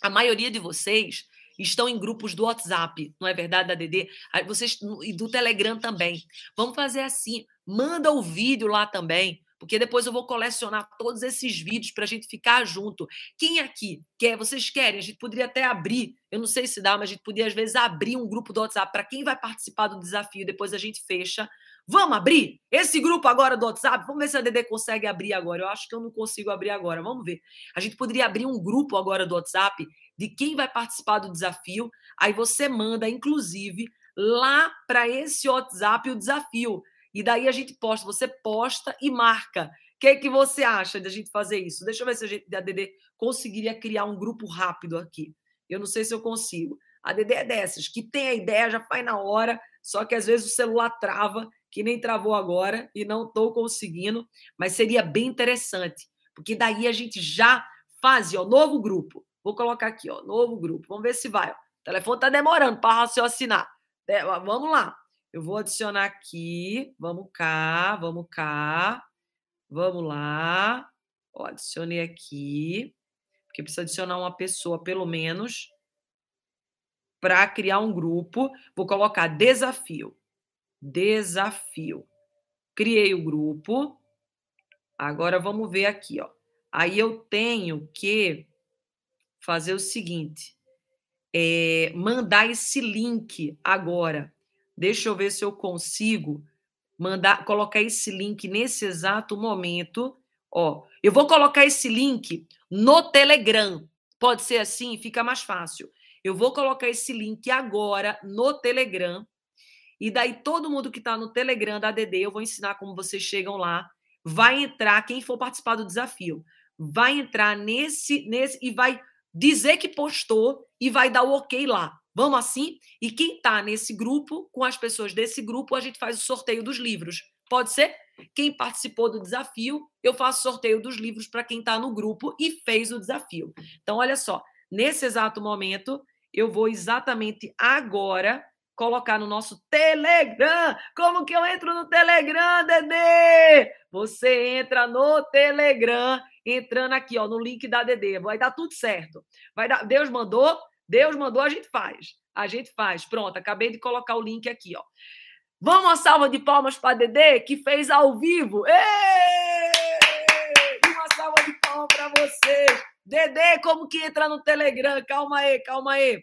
A maioria de vocês estão em grupos do WhatsApp, não é verdade, da DD? Vocês e do Telegram também. Vamos fazer assim, manda o vídeo lá também porque depois eu vou colecionar todos esses vídeos para a gente ficar junto. Quem aqui quer? Vocês querem? A gente poderia até abrir, eu não sei se dá, mas a gente poderia às vezes abrir um grupo do WhatsApp para quem vai participar do desafio, depois a gente fecha. Vamos abrir esse grupo agora do WhatsApp? Vamos ver se a Dede consegue abrir agora. Eu acho que eu não consigo abrir agora. Vamos ver. A gente poderia abrir um grupo agora do WhatsApp de quem vai participar do desafio. Aí você manda, inclusive, lá para esse WhatsApp o desafio. E daí a gente posta, você posta e marca. O que, que você acha de a gente fazer isso? Deixa eu ver se a, gente, a Dede conseguiria criar um grupo rápido aqui. Eu não sei se eu consigo. A Dede é dessas, que tem a ideia, já faz na hora, só que às vezes o celular trava, que nem travou agora, e não estou conseguindo, mas seria bem interessante, porque daí a gente já faz, ó, novo grupo. Vou colocar aqui, ó, novo grupo. Vamos ver se vai. Ó. O telefone está demorando para raciocinar. É, vamos lá. Eu vou adicionar aqui. Vamos cá, vamos cá. Vamos lá. Ó, adicionei aqui. Porque precisa adicionar uma pessoa, pelo menos, para criar um grupo. Vou colocar desafio. Desafio. Criei o grupo. Agora vamos ver aqui, ó. Aí eu tenho que fazer o seguinte: é, mandar esse link agora Deixa eu ver se eu consigo mandar, colocar esse link nesse exato momento. Ó, eu vou colocar esse link no Telegram. Pode ser assim, fica mais fácil. Eu vou colocar esse link agora no Telegram. E daí todo mundo que está no Telegram da DD, eu vou ensinar como vocês chegam lá, vai entrar, quem for participar do desafio, vai entrar nesse, nesse e vai dizer que postou e vai dar o ok lá. Vamos assim? E quem está nesse grupo, com as pessoas desse grupo, a gente faz o sorteio dos livros. Pode ser? Quem participou do desafio, eu faço sorteio dos livros para quem está no grupo e fez o desafio. Então, olha só, nesse exato momento, eu vou exatamente agora colocar no nosso Telegram. Como que eu entro no Telegram, Dedê? Você entra no Telegram, entrando aqui, ó, no link da Dedê. Vai dar tudo certo. Vai dar, Deus mandou, Deus mandou, a gente faz. A gente faz. Pronto, acabei de colocar o link aqui, ó. Vamos uma salva de palmas para Dedê, que fez ao vivo. Ei! Uma salva de palmas para você. Dedê, como que entra no Telegram? Calma aí, calma aí.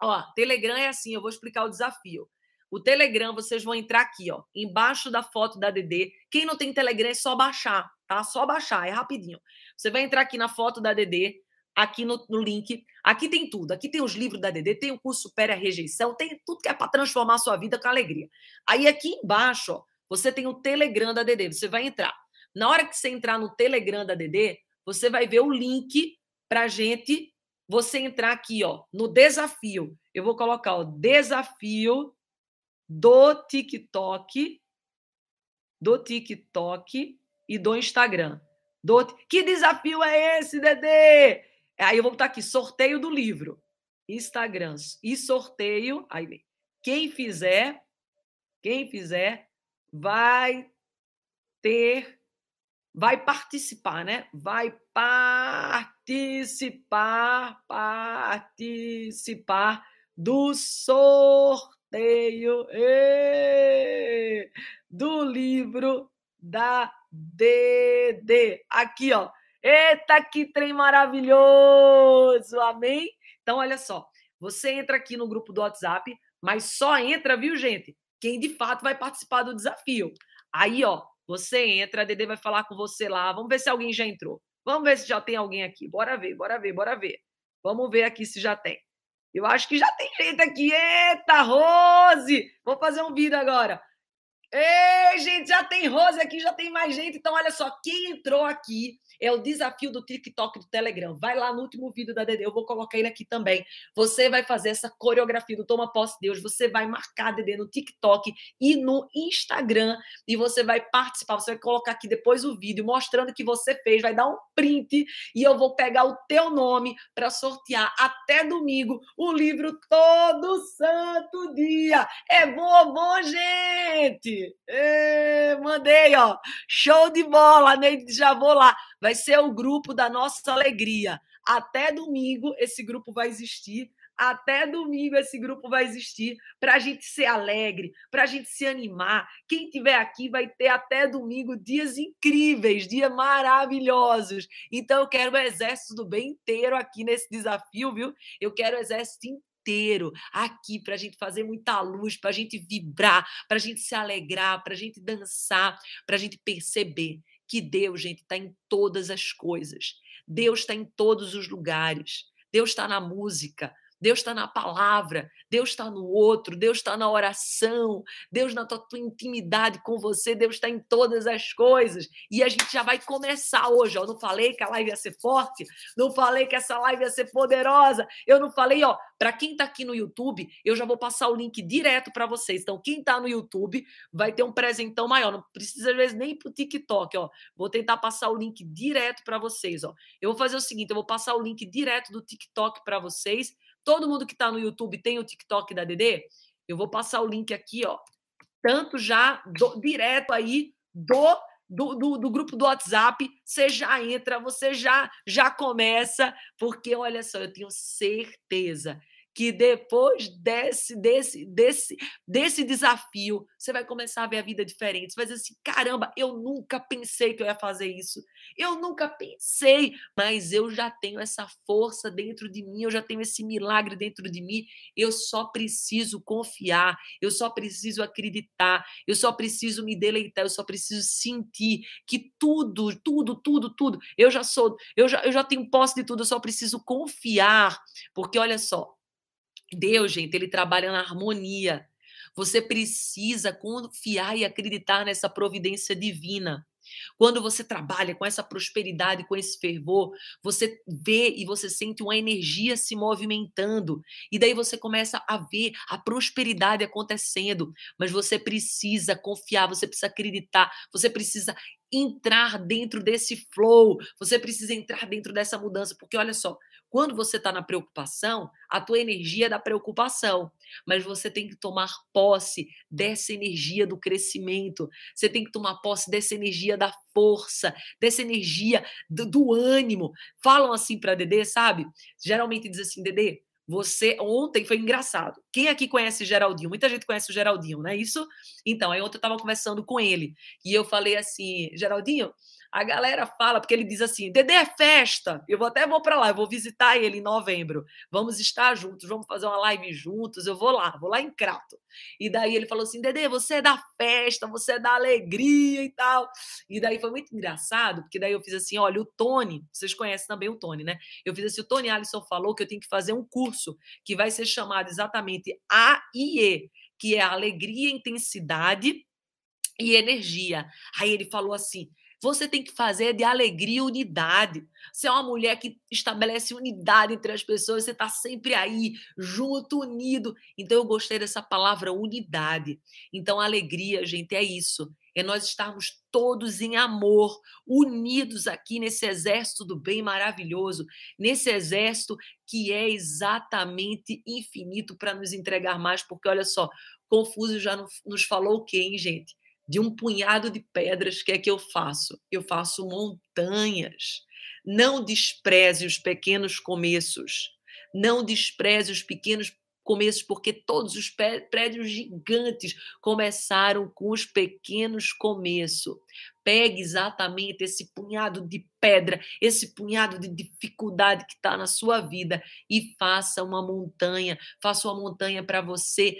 Ó, Telegram é assim, eu vou explicar o desafio. O Telegram, vocês vão entrar aqui, ó, embaixo da foto da DD. Quem não tem Telegram é só baixar, tá? Só baixar, é rapidinho. Você vai entrar aqui na foto da DD, aqui no, no, link. Aqui tem tudo. Aqui tem os livros da DD, tem o curso Supere a Rejeição, tem tudo que é para transformar a sua vida com alegria. Aí aqui embaixo, ó, você tem o Telegram da DD. Você vai entrar. Na hora que você entrar no Telegram da DD, você vai ver o link para gente você entrar aqui, ó, no desafio. Eu vou colocar o desafio do TikTok, do TikTok e do Instagram. Do... Que desafio é esse, Dedê? Aí eu vou botar aqui, sorteio do livro. Instagram e sorteio. Aí. Quem fizer, quem fizer, vai ter, vai participar, né? Vai participar, participar do sorteio do livro da DD. Aqui, ó. Eita, que trem maravilhoso! Amém? Então, olha só. Você entra aqui no grupo do WhatsApp, mas só entra, viu, gente? Quem de fato vai participar do desafio. Aí, ó, você entra, a DD vai falar com você lá. Vamos ver se alguém já entrou. Vamos ver se já tem alguém aqui. Bora ver, bora ver, bora ver. Vamos ver aqui se já tem. Eu acho que já tem gente aqui. Eita, Rose! Vou fazer um vídeo agora. Ei, gente, já tem Rose aqui, já tem mais gente. Então, olha só, quem entrou aqui é o desafio do TikTok do Telegram. Vai lá no último vídeo da Dede, eu vou colocar ele aqui também. Você vai fazer essa coreografia do Toma Posse Deus, você vai marcar a Dede no TikTok e no Instagram e você vai participar, você vai colocar aqui depois o vídeo mostrando que você fez, vai dar um print e eu vou pegar o teu nome para sortear até domingo o livro todo santo dia. É bom, bom, gente! Mandei, ó. Show de bola, né? Já vou lá vai ser o grupo da nossa alegria. Até domingo esse grupo vai existir. Até domingo esse grupo vai existir para a gente ser alegre, para a gente se animar. Quem tiver aqui vai ter até domingo dias incríveis, dias maravilhosos. Então eu quero o exército do bem inteiro aqui nesse desafio, viu? Eu quero o exército inteiro aqui para a gente fazer muita luz, para a gente vibrar, para a gente se alegrar, para a gente dançar, para a gente perceber que Deus, gente, está em todas as coisas. Deus está em todos os lugares. Deus está na música, Deus está na palavra, Deus está no outro, Deus está na oração, Deus na tua, tua intimidade com você, Deus está em todas as coisas. E a gente já vai começar hoje. Eu não falei que a live ia ser forte, não falei que essa live ia ser poderosa. Eu não falei, ó, para quem está aqui no YouTube, eu já vou passar o link direto para vocês. Então, quem está no YouTube vai ter um presentão maior. Não precisa, às vezes, nem para o TikTok, ó. Vou tentar passar o link direto para vocês, ó. Eu vou fazer o seguinte: eu vou passar o link direto do TikTok para vocês Todo mundo que está no YouTube tem o TikTok da Dedê? Eu vou passar o link aqui, ó. Tanto já do, direto aí do, do, do, do, grupo do WhatsApp. Você já entra, você já, já começa, porque olha só, eu tenho certeza que depois desse, desse, desse, desse desafio, você vai começar a ver a vida diferente. Você vai dizer assim: caramba, eu nunca pensei que eu ia fazer isso. Eu nunca pensei, mas eu já tenho essa força dentro de mim, eu já tenho esse milagre dentro de mim. Eu só preciso confiar, eu só preciso acreditar, eu só preciso me deleitar, eu só preciso sentir que tudo, tudo, tudo, tudo, eu já sou, eu já, eu já tenho posse de tudo, eu só preciso confiar. Porque olha só, Deus, gente, ele trabalha na harmonia. Você precisa confiar e acreditar nessa providência divina. Quando você trabalha com essa prosperidade, com esse fervor, você vê e você sente uma energia se movimentando. E daí você começa a ver a prosperidade acontecendo. Mas você precisa confiar, você precisa acreditar, você precisa entrar dentro desse flow, você precisa entrar dentro dessa mudança, porque olha só, quando você está na preocupação, a tua energia é da preocupação, mas você tem que tomar posse dessa energia do crescimento, você tem que tomar posse dessa energia da força, dessa energia do, do ânimo. Falam assim para Dedê, sabe? Geralmente diz assim, Dedê, você ontem foi engraçado. Quem aqui conhece Geraldinho? Muita gente conhece o Geraldinho, não é isso? Então, aí ontem eu estava conversando com ele e eu falei assim, Geraldinho, a galera fala, porque ele diz assim: Dedê é festa. Eu vou até vou para lá, eu vou visitar ele em novembro. Vamos estar juntos, vamos fazer uma live juntos. Eu vou lá, vou lá em Crato. E daí ele falou assim: Dedê, você é da festa, você é da alegria e tal. E daí foi muito engraçado, porque daí eu fiz assim: olha, o Tony, vocês conhecem também o Tony, né? Eu fiz assim: o Tony Alisson falou que eu tenho que fazer um curso que vai ser chamado exatamente AIE, que é alegria, intensidade e energia. Aí ele falou assim: você tem que fazer de alegria e unidade. Você é uma mulher que estabelece unidade entre as pessoas, você está sempre aí, junto, unido. Então, eu gostei dessa palavra unidade. Então, alegria, gente, é isso. É nós estarmos todos em amor, unidos aqui nesse exército do bem maravilhoso, nesse exército que é exatamente infinito para nos entregar mais, porque olha só, Confuso já nos falou o quê, gente? De um punhado de pedras, que é que eu faço? Eu faço montanhas. Não despreze os pequenos começos. Não despreze os pequenos começos, porque todos os prédios gigantes começaram com os pequenos começos. Pegue exatamente esse punhado de pedra, esse punhado de dificuldade que está na sua vida e faça uma montanha. Faça uma montanha para você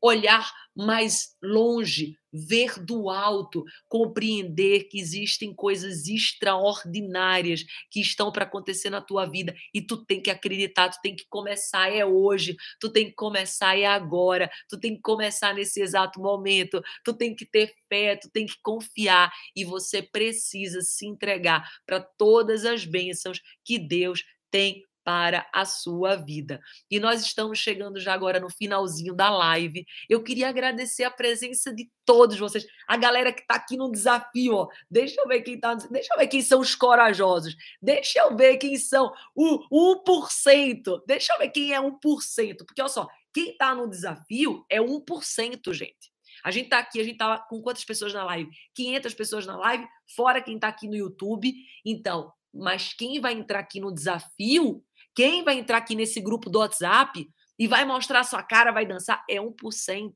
olhar mais longe, ver do alto, compreender que existem coisas extraordinárias que estão para acontecer na tua vida e tu tem que acreditar, tu tem que começar é hoje, tu tem que começar é agora, tu tem que começar nesse exato momento, tu tem que ter fé, tu tem que confiar e você precisa se entregar para todas as bênçãos que Deus tem para a sua vida. E nós estamos chegando já agora no finalzinho da live. Eu queria agradecer a presença de todos vocês, a galera que está aqui no desafio, ó. Deixa eu ver quem tá, deixa eu ver quem são os corajosos. Deixa eu ver quem são o 1%. Deixa eu ver quem é 1%, porque olha só, quem está no desafio é 1%, gente. A gente está aqui, a gente está com quantas pessoas na live? 500 pessoas na live, fora quem está aqui no YouTube. Então, mas quem vai entrar aqui no desafio, quem vai entrar aqui nesse grupo do WhatsApp e vai mostrar sua cara, vai dançar, é 1%.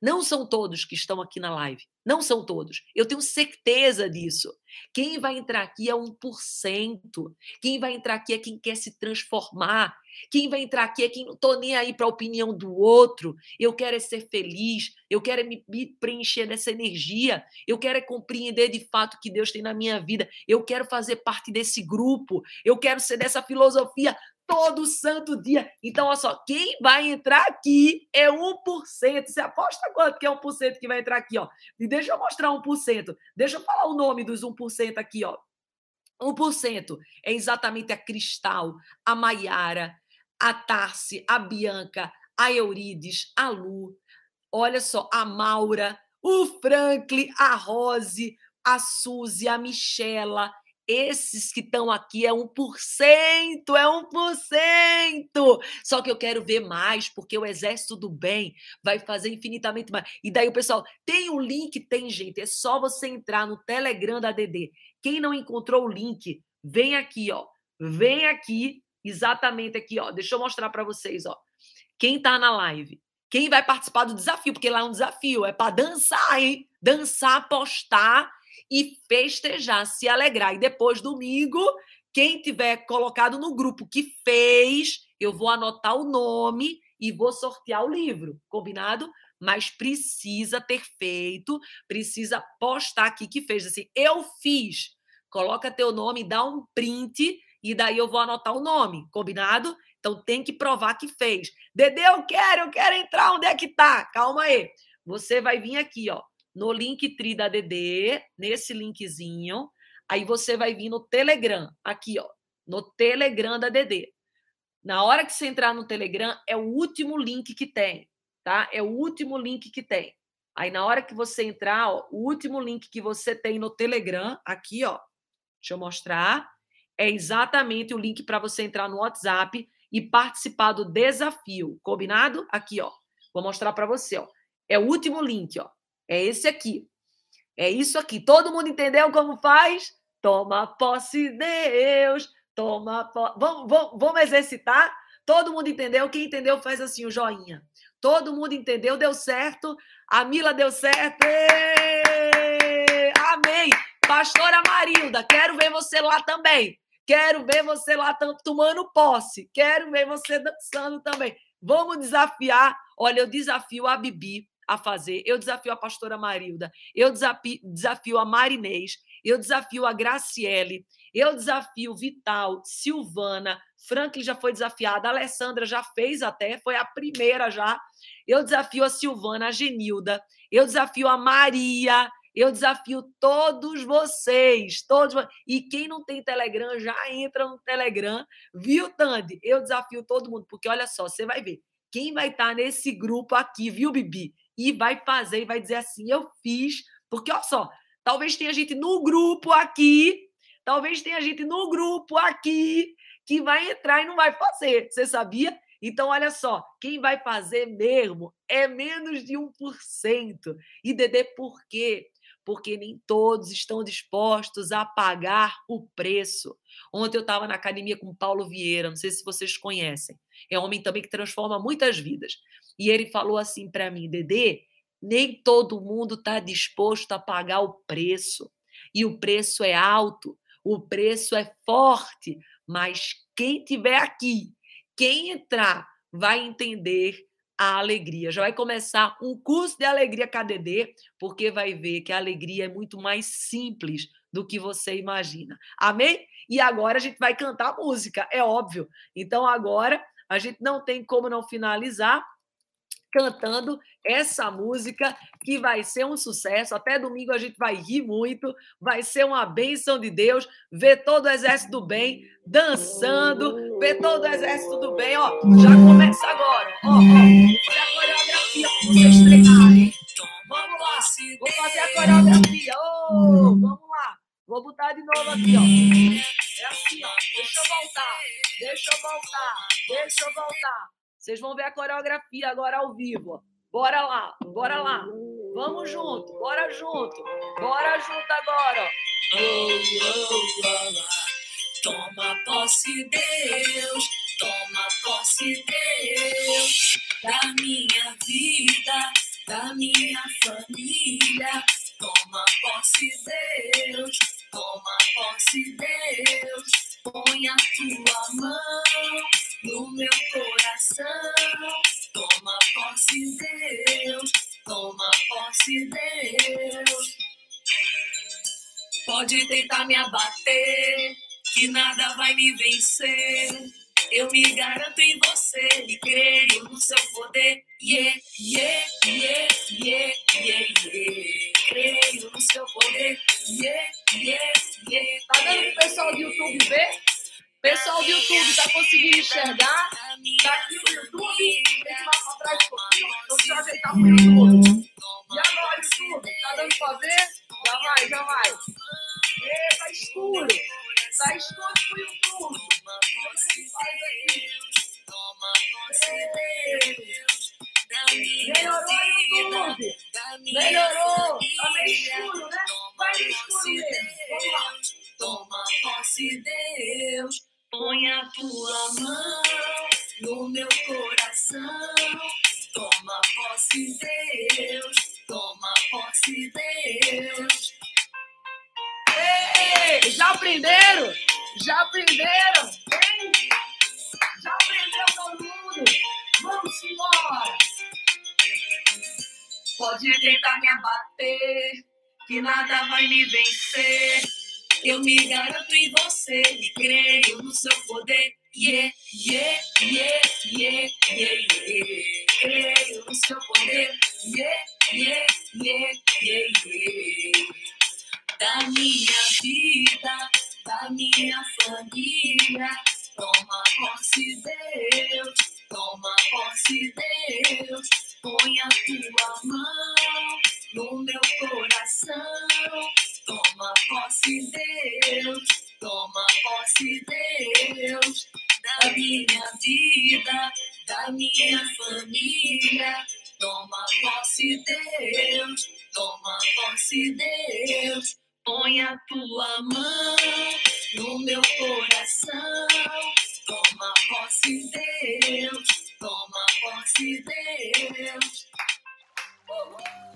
Não são todos que estão aqui na live. Não são todos. Eu tenho certeza disso. Quem vai entrar aqui é 1%. Quem vai entrar aqui é quem quer se transformar. Quem vai entrar aqui é quem não estou nem aí para a opinião do outro. Eu quero é ser feliz. Eu quero é me, me preencher dessa energia. Eu quero é compreender de fato o que Deus tem na minha vida. Eu quero fazer parte desse grupo. Eu quero ser dessa filosofia todo santo dia. Então, olha só, quem vai entrar aqui é 1%. Você aposta quanto que é 1% que vai entrar aqui, ó? E deixa eu mostrar 1%. Deixa eu falar o nome dos 1% aqui, ó. 1% é exatamente a Cristal, a Maiara, a Tarsi, a Bianca, a Eurides, a Lu, olha só, a Maura, o Franklin, a Rose, a Suzy, a Michela, esses que estão aqui é 1%, é 1%. Só que eu quero ver mais, porque o exército do bem vai fazer infinitamente mais. E daí o pessoal, tem o link? Tem, gente. É só você entrar no Telegram da DD. Quem não encontrou o link, vem aqui, ó. Vem aqui exatamente aqui, ó. Deixa eu mostrar para vocês, ó. Quem está na live, quem vai participar do desafio, porque lá é um desafio, é para dançar, hein? Dançar, postar e festejar, se alegrar. E depois, domingo, quem tiver colocado no grupo que fez, eu vou anotar o nome e vou sortear o livro, combinado? Mas precisa ter feito, precisa postar aqui que fez. Assim, eu fiz. Coloca teu nome, dá um print e daí eu vou anotar o nome, combinado? Então tem que provar que fez. Dedê, eu quero, eu quero entrar, onde é que tá? Calma aí. Você vai vir aqui, ó, no link tri da Dedê, nesse linkzinho. Aí você vai vir no Telegram, aqui, ó, no Telegram da Dedê. Na hora que você entrar no Telegram, é o último link que tem, tá? É o último link que tem. Aí na hora que você entrar, ó, o último link que você tem no Telegram, aqui, ó, deixa eu mostrar, é exatamente o link para você entrar no WhatsApp e participar do desafio. Combinado? Aqui, ó. Vou mostrar para você, ó. É o último link, ó. É esse aqui. É isso aqui. Todo mundo entendeu como faz? Toma posse, Deus. Toma posse. Vamos, vamos, vamos exercitar? Todo mundo entendeu? Quem entendeu faz assim o joinha. Todo mundo entendeu? Deu certo? A Mila deu certo? Amém! Pastora Marilda, quero ver você lá também. Quero ver você lá tomando posse. Quero ver você dançando também. Vamos desafiar. Olha, eu desafio a Bibi a fazer. Eu desafio a pastora Marilda. Eu desafio, desafio a Marinês. Eu desafio a Graciele. Eu desafio Vital, Silvana. Franklin já foi desafiada. A Alessandra já fez até. Foi a primeira já. Eu desafio a Silvana, a Genilda. Eu desafio a Maria. Eu desafio todos vocês, todos. E quem não tem Telegram, já entra no Telegram, viu, Tandy? Eu desafio todo mundo, porque olha só, você vai ver. Quem vai estar nesse grupo aqui, viu, Bibi? E vai fazer e vai dizer assim: eu fiz, porque olha só, talvez tenha gente no grupo aqui, talvez tenha gente no grupo aqui que vai entrar e não vai fazer. Você sabia? Então, olha só, quem vai fazer mesmo é menos de 1%. E Dedê, por quê? porque nem todos estão dispostos a pagar o preço. Ontem eu estava na academia com Paulo Vieira, não sei se vocês conhecem. É um homem também que transforma muitas vidas. E ele falou assim para mim, Dedê, nem todo mundo está disposto a pagar o preço. E o preço é alto, o preço é forte, mas quem tiver aqui, quem entrar, vai entender a alegria. Já vai começar um curso de alegria KDD, porque vai ver que a alegria é muito mais simples do que você imagina. Amém? E agora a gente vai cantar música, é óbvio. Então agora a gente não tem como não finalizar cantando essa música que vai ser um sucesso. Até domingo a gente vai rir muito, vai ser uma bênção de Deus. Ver todo o exército do bem dançando, ver todo o exército do bem. Ó, já começa agora. Ó, a coreografia. Vamos lá, vou fazer a coreografia. Oh, vamos lá, vou botar de novo aqui, ó. É assim, ó. Deixa eu voltar, deixa eu voltar, deixa eu voltar. Vocês vão ver a coreografia agora ao vivo. Bora lá, bora lá. Vamos junto, bora junto. Bora junto agora. Toma posse, Deus. Toma posse, Deus. Da minha vida, da minha família. Toma posse, Deus. Toma posse, Deus. Põe a tua mão no meu coração. Toma posse, Deus, toma posse, Deus. Pode tentar me abater, que nada vai me vencer. Eu me garanto em você e creio no seu poder. Yeah, yeah, yeah, yeah, yeah, yeah. Creio no seu poder. Yeah, yeah, yeah. Tá dando pro pessoal do YouTube ver? Pessoal do YouTube, tá conseguindo enxergar? Tá aqui no YouTube? Tem que ir mais pra trás um pouquinho. Deixa eu ajeitar pro YouTube. E agora, YouTube? Tá dando pra ver? Já vai, já vai. E, tá escuro. Tá escuro pro YouTube. Melhorou, YouTube. Melhorou. Tá meio escuro, né? Vai no escuro mesmo. Vamos lá. Toma posse, Deus. Põe a tua no meu coração. Toma posse, Deus, toma posse, Deus. Ei, já aprenderam? Já aprenderam? Já aprendeu todo mundo? Vamos embora! Pode tentar me abater, que nada vai me vencer. Eu me garanto em você creio no seu poder. Yeah, yeah, yeah, yeah, yeah, yeah. Creio no seu poder. Yeah, yeah, yeah, yeah, yeah. Da minha vida, da minha família. Toma posse, Deus. Toma posse, Deus. Põe a tua mão no meu coração. Toma posse, Deus. Toma posse, Deus. Da minha vida, da minha família. Toma posse, Deus. Toma posse, Deus. Põe a tua mão no meu coração. Toma posse, Deus. Toma posse, Deus.